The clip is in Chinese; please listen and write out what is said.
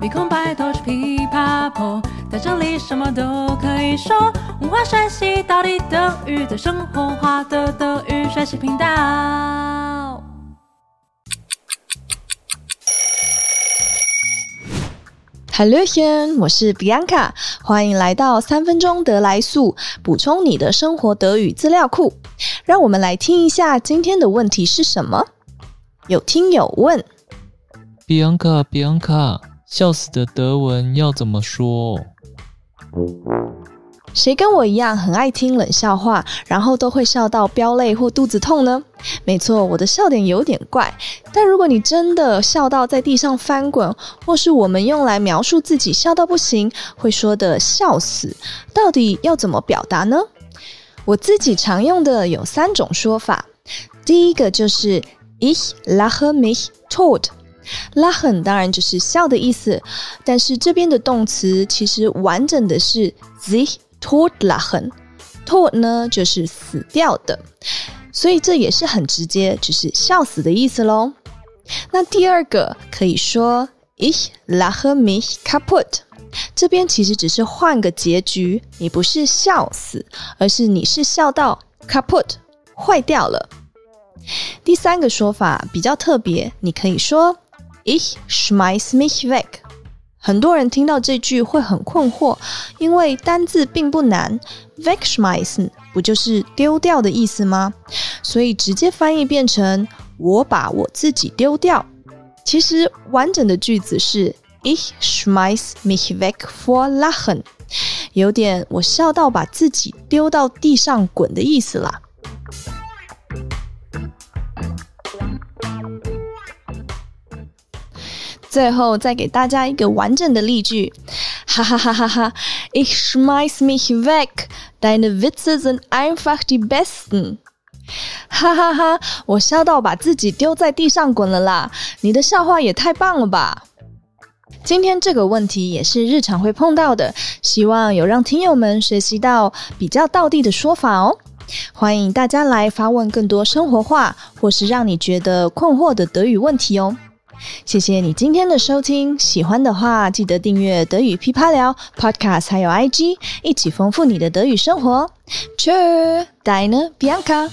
鼻孔摆脱出噼啪婆，在这里什么都可以说。文化学习到底等于在生活化的德语学习频道。Hallöchen，我是 Bianca，欢迎来到三分钟德来速，补充你的生活德语资料库。让我们来听一下今天的问题是什么？有听友问：Bianca，Bianca。笑死的德文要怎么说？谁跟我一样很爱听冷笑话，然后都会笑到飙泪或肚子痛呢？没错，我的笑点有点怪。但如果你真的笑到在地上翻滚，或是我们用来描述自己笑到不行，会说的笑死，到底要怎么表达呢？我自己常用的有三种说法。第一个就是 Ich lache mich tot。Lachen 当然就是笑的意思，但是这边的动词其实完整的是 sich totlachen，tot 呢就是死掉的，所以这也是很直接，就是笑死的意思喽。那第二个可以说 Ich lache mich kaputt，这边其实只是换个结局，你不是笑死，而是你是笑到 kaputt 坏掉了。第三个说法比较特别，你可以说。Ich schmeiß mich weg。很多人听到这句会很困惑，因为单字并不难，wegschmeißen 不就是丢掉的意思吗？所以直接翻译变成我把我自己丢掉。其实完整的句子是 Ich schmeiß mich weg vor Lachen，有点我笑到把自己丢到地上滚的意思啦。最后再给大家一个完整的例句，哈哈哈哈哈！Ich schmeiß mich weg, deine Witze sind einfach die besten。哈哈哈，我笑到把自己丢在地上滚了啦！你的笑话也太棒了吧！今天这个问题也是日常会碰到的，希望有让听友们学习到比较道地的说法哦。欢迎大家来发问更多生活化或是让你觉得困惑的德语问题哦。谢谢你今天的收听喜欢的话记得订阅德语噼啪聊 podcast 还有 ig 一起丰富你的德语生活。Church dinner bianca